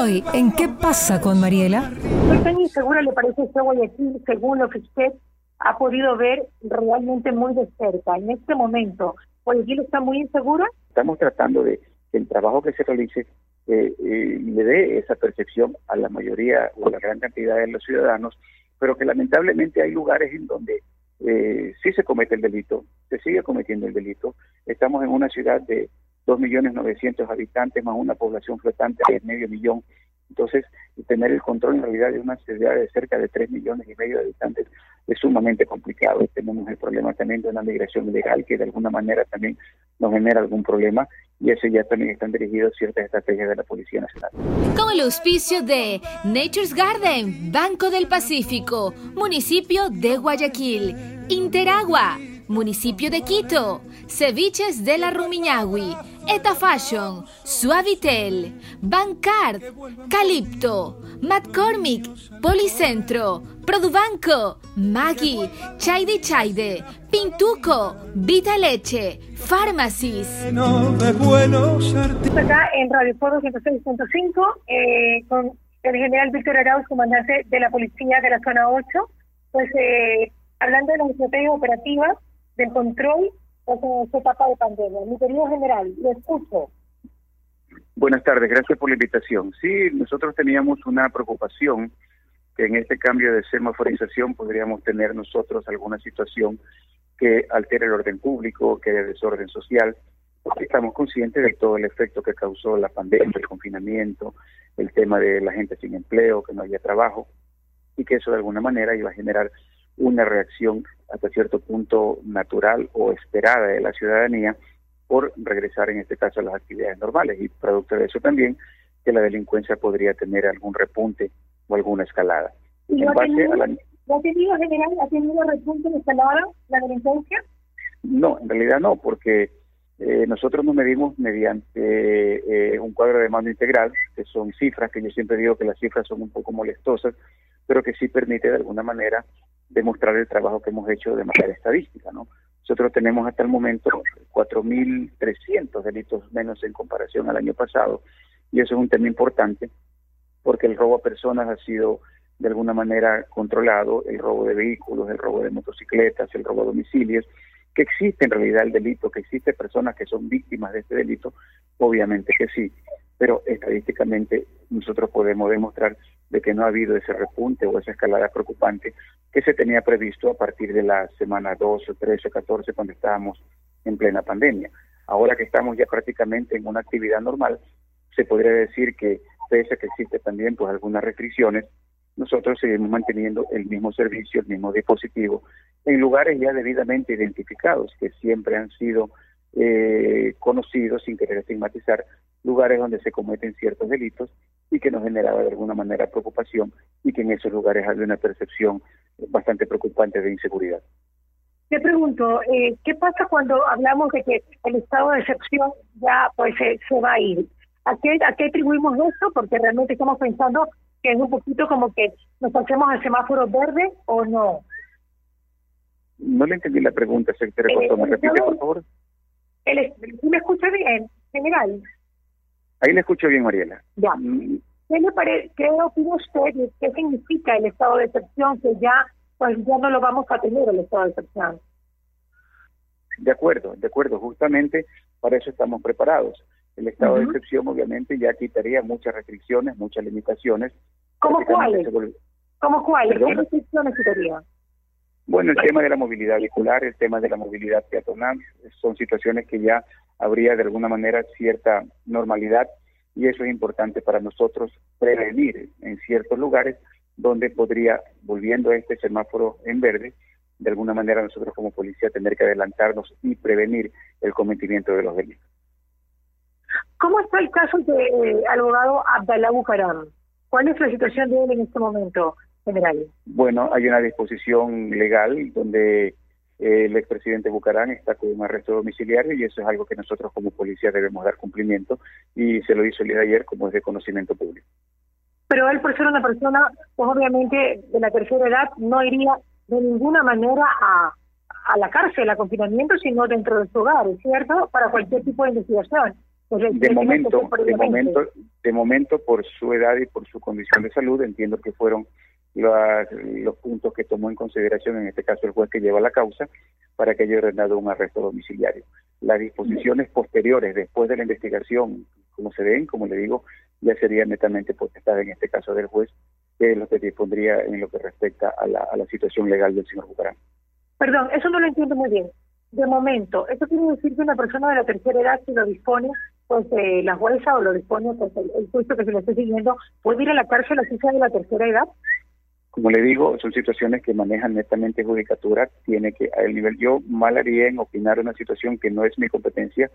Hoy, ¿en qué pasa con Mariela? ¿Qué tan insegura le parece este Guayaquil según lo que usted ha podido ver realmente muy de cerca? En este momento, ¿Guayaquil está muy insegura? Estamos tratando de que el trabajo que se realice eh, eh, le dé esa percepción a la mayoría o a la gran cantidad de los ciudadanos, pero que lamentablemente hay lugares en donde eh, sí se comete el delito, se sigue cometiendo el delito. Estamos en una ciudad de 2.900.000 habitantes más una población flotante de medio millón. Entonces, tener el control en realidad de una ciudad de cerca de 3 millones y medio de habitantes es sumamente complicado. Tenemos el problema también de una migración ilegal que de alguna manera también nos genera algún problema y eso ya también están dirigidos ciertas estrategias de la Policía Nacional. Con el auspicio de Nature's Garden, Banco del Pacífico, municipio de Guayaquil, Interagua, municipio de Quito, Ceviches de la Rumiñahui, Eta Fashion, Suavitel, Bancard, Calipto, McCormick, Policentro, Produbanco, Maggi, Chaide Chaide, Pintuco, Vita Leche, Pharmacies. Acá en Radio Foro 106.5 eh, con el general Víctor Arauz, comandante de la Policía de la Zona 8, pues eh, hablando de las estrategias operativas del control en esta etapa de pandemia. Mi querido general, lo escucho. Buenas tardes, gracias por la invitación. Sí, nosotros teníamos una preocupación que en este cambio de semaforización podríamos tener nosotros alguna situación que altere el orden público, que haya desorden social, porque estamos conscientes de todo el efecto que causó la pandemia, el confinamiento, el tema de la gente sin empleo, que no haya trabajo, y que eso de alguna manera iba a generar una reacción hasta cierto punto natural o esperada de la ciudadanía por regresar en este caso a las actividades normales y producto de eso también que la delincuencia podría tener algún repunte o alguna escalada. ¿Y en base a la... ¿Ha tenido, general, ha tenido repunte o escalada la delincuencia? No, en realidad no, porque eh, nosotros nos medimos mediante eh, un cuadro de mando integral, que son cifras, que yo siempre digo que las cifras son un poco molestosas, pero que sí permite de alguna manera demostrar el trabajo que hemos hecho de manera estadística, ¿no? Nosotros tenemos hasta el momento 4.300 delitos menos en comparación al año pasado, y eso es un tema importante, porque el robo a personas ha sido de alguna manera controlado, el robo de vehículos, el robo de motocicletas, el robo a domicilios, que existe en realidad el delito, que existe personas que son víctimas de este delito, obviamente que sí, pero estadísticamente nosotros podemos demostrar de que no ha habido ese repunte o esa escalada preocupante que se tenía previsto a partir de la semana 12, 13, 14, cuando estábamos en plena pandemia. Ahora que estamos ya prácticamente en una actividad normal, se podría decir que pese a que existe también pues algunas restricciones, nosotros seguimos manteniendo el mismo servicio, el mismo dispositivo, en lugares ya debidamente identificados, que siempre han sido eh, conocidos, sin querer estigmatizar, lugares donde se cometen ciertos delitos y que nos generaba de alguna manera preocupación y que en esos lugares había una percepción bastante preocupante de inseguridad. Te pregunto, eh, ¿qué pasa cuando hablamos de que el estado de excepción ya pues se, va a ir? ¿A qué, ¿A qué atribuimos eso? Porque realmente estamos pensando que es un poquito como que nos pasemos al semáforo verde o no. No le entendí la pregunta, secretario. Eh, ¿Me repite, por favor? El, ¿Me escucha bien, general? Ahí le escucho bien, Mariela. Ya. ¿Qué, le parece, ¿Qué opina usted? ¿Qué significa el estado de excepción? Que ya, pues ya no lo vamos a tener el estado de excepción. De acuerdo, de acuerdo. Justamente para eso estamos preparados. El estado de excepción obviamente ya quitaría muchas restricciones, muchas limitaciones. ¿Cómo cuáles? ¿Cómo cuáles? ¿Qué restricciones quitaría? Bueno, el tema de la movilidad vehicular, el tema de la movilidad peatonal, son situaciones que ya habría de alguna manera cierta normalidad y eso es importante para nosotros prevenir en ciertos lugares donde podría, volviendo a este semáforo en verde, de alguna manera nosotros como policía tener que adelantarnos y prevenir el cometimiento de los delitos. ¿Cómo está el caso del abogado Abdalá Bucaram? ¿Cuál es la situación de él en este momento? Bueno, hay una disposición legal donde eh, el expresidente Bucarán está con un arresto domiciliario y eso es algo que nosotros como policía debemos dar cumplimiento y se lo hizo el día de ayer como es de conocimiento público. Pero él por ser una persona, pues obviamente de la tercera edad, no iría de ninguna manera a, a la cárcel, a confinamiento, sino dentro de su hogar, ¿es cierto? Para cualquier tipo de investigación. Pues, de momento, de momento, de momento, por su edad y por su condición de salud, entiendo que fueron los puntos que tomó en consideración, en este caso el juez que lleva la causa, para que haya ordenado un arresto domiciliario. Las disposiciones posteriores, después de la investigación, como se ven, como le digo, ya serían netamente potestad en este caso del juez, que es lo que dispondría en lo que respecta a la, a la situación legal del señor Bucarán. Perdón, eso no lo entiendo muy bien. De momento, ¿eso quiere decir que una persona de la tercera edad, si lo dispone, pues eh, la jueza o lo dispone, pues el, el juicio que se le esté siguiendo, puede ir a la cárcel así sea de la tercera edad? Como le digo, son situaciones que manejan netamente judicatura, tiene que a el nivel yo mal haría en opinar una situación que no es mi competencia,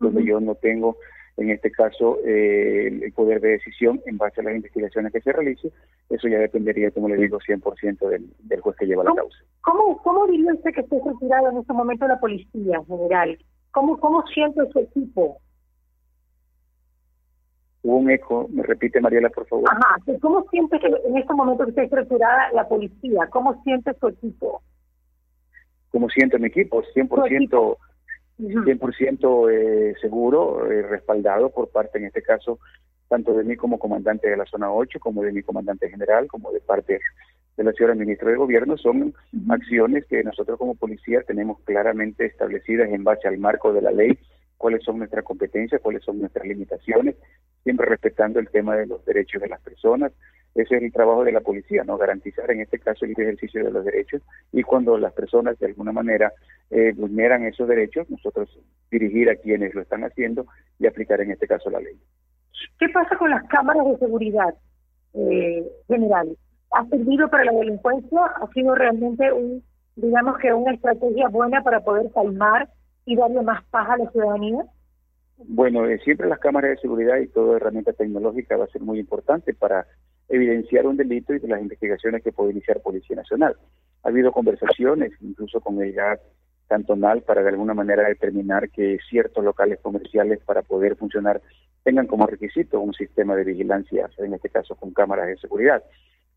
donde yo no tengo en este caso eh, el poder de decisión en base a las investigaciones que se realicen, eso ya dependería, como le digo, 100% del, del juez que lleva la causa. ¿Cómo, ¿Cómo diría usted que esté retirado en este momento la policía general? ¿Cómo, cómo siente su equipo? Hubo un eco, me repite Mariela, por favor. Ajá, ¿cómo siente que en este momento que está estructurada la policía? ¿Cómo siente su equipo? ¿Cómo siente mi equipo? 100%, 100% eh, seguro, eh, respaldado por parte, en este caso, tanto de mí como comandante de la zona 8, como de mi comandante general, como de parte de la señora ministra de Gobierno, son acciones que nosotros como policía tenemos claramente establecidas en base al marco de la ley, cuáles son nuestras competencias, cuáles son nuestras limitaciones, siempre respetando el tema de los derechos de las personas. Ese es el trabajo de la policía, ¿no? Garantizar en este caso el ejercicio de los derechos y cuando las personas de alguna manera eh, vulneran esos derechos, nosotros dirigir a quienes lo están haciendo y aplicar en este caso la ley. ¿Qué pasa con las cámaras de seguridad eh, general? ¿Ha servido para la delincuencia? ¿Ha sido realmente un, digamos que una estrategia buena para poder calmar y darle más paz a la ciudadanía? Bueno, eh, siempre las cámaras de seguridad y toda herramienta tecnológica va a ser muy importante para evidenciar un delito y de las investigaciones que puede iniciar Policía Nacional. Ha habido conversaciones, incluso con el GAT cantonal, para de alguna manera determinar que ciertos locales comerciales para poder funcionar tengan como requisito un sistema de vigilancia, en este caso con cámaras de seguridad.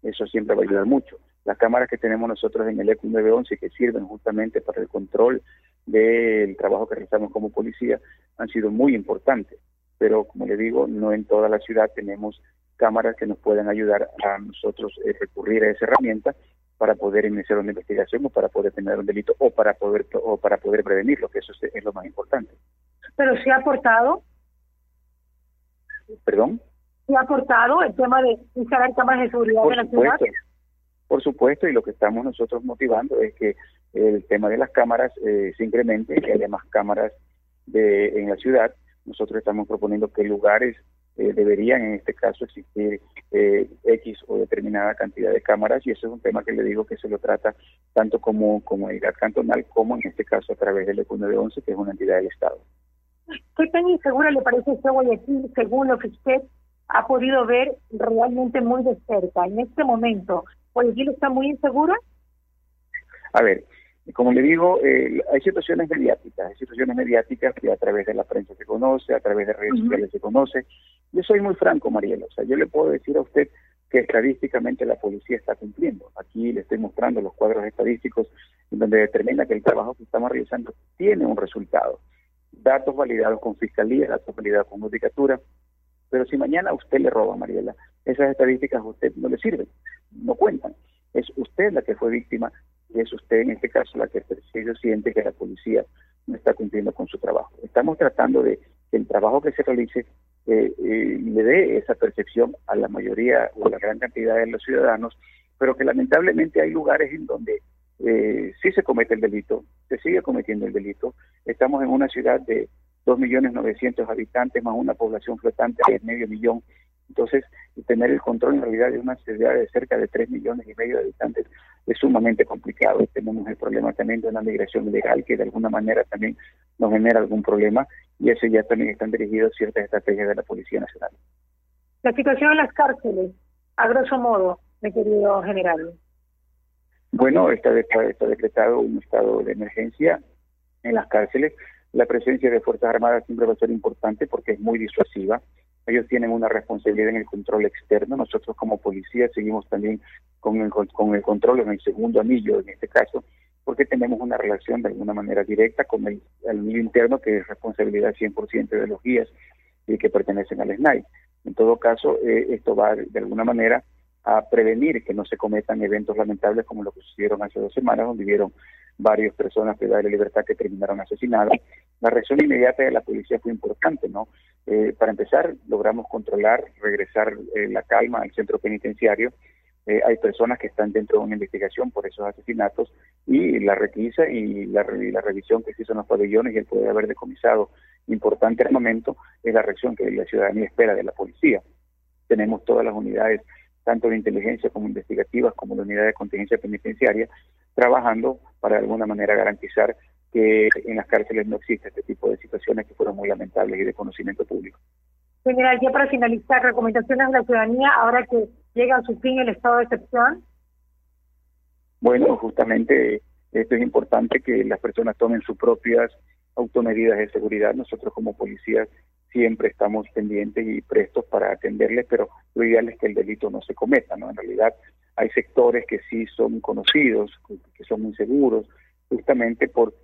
Eso siempre va a ayudar mucho. Las cámaras que tenemos nosotros en el ECU 911 que sirven justamente para el control del trabajo que realizamos como policía han sido muy importantes. Pero como le digo, no en toda la ciudad tenemos cámaras que nos puedan ayudar a nosotros eh, recurrir a esa herramienta para poder iniciar una investigación o para poder tener un delito o para poder o para poder prevenirlo, que eso es, lo más importante. Pero se ha aportado. Perdón. Se ha aportado el tema de instalar cámaras de seguridad en la ciudad. Por supuesto, y lo que estamos nosotros motivando es que el tema de las cámaras eh, se incremente, que haya más cámaras de, en la ciudad. Nosotros estamos proponiendo que lugares eh, deberían en este caso existir eh, X o determinada cantidad de cámaras y eso es un tema que le digo que se lo trata tanto como, el cantonal como en este caso a través del ECU 911 que es una entidad del Estado. ¿Qué tan insegura le parece a Guayaquil según lo que usted ha podido ver realmente muy de cerca en este momento? ¿Guayaquil está muy insegura? A ver, como le digo, eh, hay situaciones mediáticas, hay situaciones mediáticas que a través de la prensa se conoce, a través de redes sociales se conoce. Yo soy muy franco, Mariela, o sea, yo le puedo decir a usted que estadísticamente la policía está cumpliendo. Aquí le estoy mostrando los cuadros estadísticos en donde determina que el trabajo que estamos realizando tiene un resultado. Datos validados con fiscalía, datos validados con judicatura. Pero si mañana usted le roba, Mariela, esas estadísticas a usted no le sirven, no cuentan. Es usted la que fue víctima y es usted en este caso la que siente que la policía no está cumpliendo con su trabajo. Estamos tratando de que el trabajo que se realice eh, eh, le dé esa percepción a la mayoría o a la gran cantidad de los ciudadanos, pero que lamentablemente hay lugares en donde eh, sí se comete el delito, se sigue cometiendo el delito. Estamos en una ciudad de 2.900.000 habitantes más una población flotante de medio millón. Entonces, tener el control en realidad de una ciudad de cerca de 3 millones y medio de habitantes es sumamente complicado. Tenemos el problema también de una migración ilegal que de alguna manera también nos genera algún problema y ese ya también están dirigidos ciertas estrategias de la Policía Nacional. La situación en las cárceles, a grosso modo, mi querido general. Bueno, está, está decretado un estado de emergencia en las cárceles. La presencia de Fuerzas Armadas siempre va a ser importante porque es muy disuasiva. Ellos tienen una responsabilidad en el control externo. Nosotros como policía seguimos también con el, con el control en el segundo anillo, en este caso, porque tenemos una relación de alguna manera directa con el, anillo interno, que es responsabilidad 100% de los guías. y que pertenecen al SNAI. En todo caso, eh, esto va de alguna manera a prevenir que no se cometan eventos lamentables como lo que sucedieron hace dos semanas, donde vieron varias personas privadas de libertad que terminaron asesinadas. La reacción inmediata de la policía fue importante, ¿no? Eh, para empezar, logramos controlar, regresar eh, la calma al centro penitenciario. Eh, hay personas que están dentro de una investigación por esos asesinatos y la requisa y la, la revisión que se hizo en los pabellones y el poder haber decomisado importante armamento es la reacción que la ciudadanía espera de la policía. Tenemos todas las unidades tanto de inteligencia como investigativas, como la unidad de contingencia penitenciaria, trabajando para de alguna manera garantizar que en las cárceles no existe este tipo de situaciones que fueron muy lamentables y de conocimiento público. General, ya para finalizar, recomendaciones a la ciudadanía ahora que llega a su fin el estado de excepción. Bueno, justamente esto es importante que las personas tomen sus propias automedidas de seguridad. Nosotros como policías siempre estamos pendientes y prestos para atenderles, pero lo ideal es que el delito no se cometa, ¿no? En realidad hay sectores que sí son conocidos, que son muy seguros, justamente porque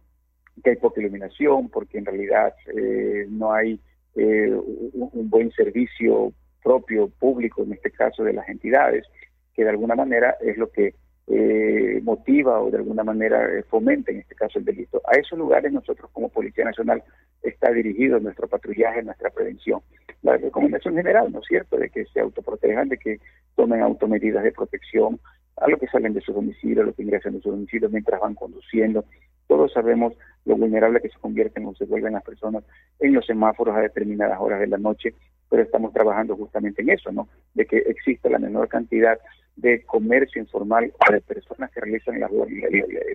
hay poca iluminación, porque en realidad eh, no hay eh, un, buen servicio propio, público, en este caso de las entidades, que de alguna manera es lo que eh, motiva o de alguna manera fomenta en este caso el delito. A esos lugares nosotros como Policía Nacional está dirigido nuestro patrullaje, nuestra prevención. La recomendación general, ¿no es cierto?, de que se autoprotejan, de que tomen automedidas de protección a lo que salen de su domicilio, a lo que ingresan de su domicilio mientras van conduciendo. Todos sabemos lo vulnerable que se convierten o se vuelven las personas en los semáforos a determinadas horas de la noche, pero estamos trabajando justamente en eso, ¿no? De que exista la menor cantidad de comercio informal o de personas que realizan las,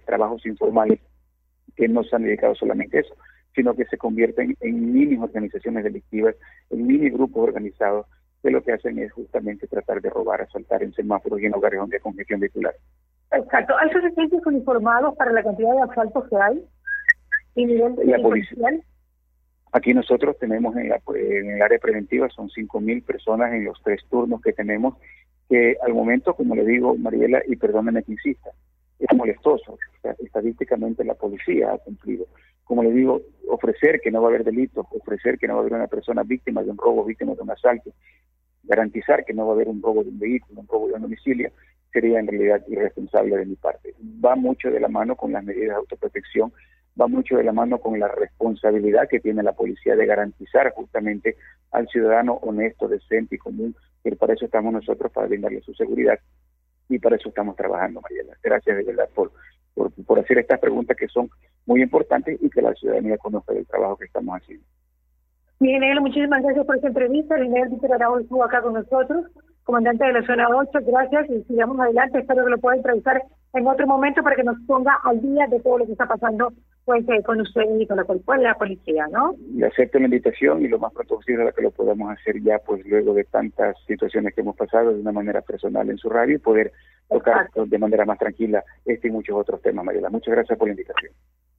trabajos informales que no se han dedicado solamente a eso, sino que se convierten en mini organizaciones delictivas, en mini grupos organizados, que lo que hacen es justamente tratar de robar, asaltar en semáforos y en hogares donde hay congestión vehicular. Exacto. ¿Hay suficientes uniformados para la cantidad de asaltos que hay? ¿Y nivel la policía. Aquí nosotros tenemos en, la, en el área preventiva, son 5.000 personas en los tres turnos que tenemos, que al momento, como le digo, Mariela, y perdóneme que insista, es molestoso. estadísticamente la policía ha cumplido como le digo, ofrecer que no va a haber delitos, ofrecer que no va a haber una persona víctima de un robo, víctima de un asalto, garantizar que no va a haber un robo de un vehículo, un robo de un domicilio, sería en realidad irresponsable de mi parte. Va mucho de la mano con las medidas de autoprotección, va mucho de la mano con la responsabilidad que tiene la policía de garantizar justamente al ciudadano honesto, decente y común, que para eso estamos nosotros, para brindarle su seguridad y para eso estamos trabajando, Mariela. Gracias de verdad por por, hacer estas preguntas que son muy importantes y que la ciudadanía conozca el trabajo que estamos haciendo. Bien, muchísimas gracias por esta entrevista. El general Víctor Araújo estuvo acá con nosotros, comandante de la zona 8. Gracias y sigamos adelante. Espero que lo pueda entrevistar en otro momento para que nos ponga al día de todo lo que está pasando pues, eh, con usted y con la, la policía, ¿no? Le acepto la invitación y lo más pronto posible que lo podamos hacer ya, pues luego de tantas situaciones que hemos pasado de una manera personal en su radio y poder tocar de manera más tranquila este y muchos otros temas, Mariela. Muchas gracias por la invitación.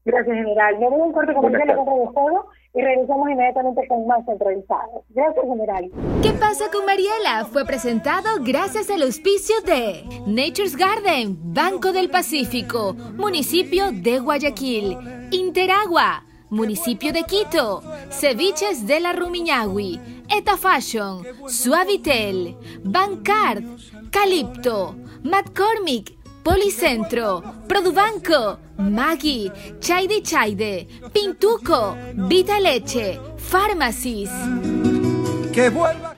Gracias, general. Me voy a un corte comercial de juego y regresamos inmediatamente con más entrevistados. Gracias, general. ¿Qué pasa con Mariela? Fue presentado gracias al auspicio de Nature's Garden, Banco del Pacífico, Municipio de Guayaquil, Interagua, Municipio de Quito, Ceviches de la Rumiñahui, Eta Fashion, Suavitel, Bancard, Calipto, McCormick, Policentro, Produbanco, Maggi, Chaide Chaide, Pintuco, Vita Leche, vuelva.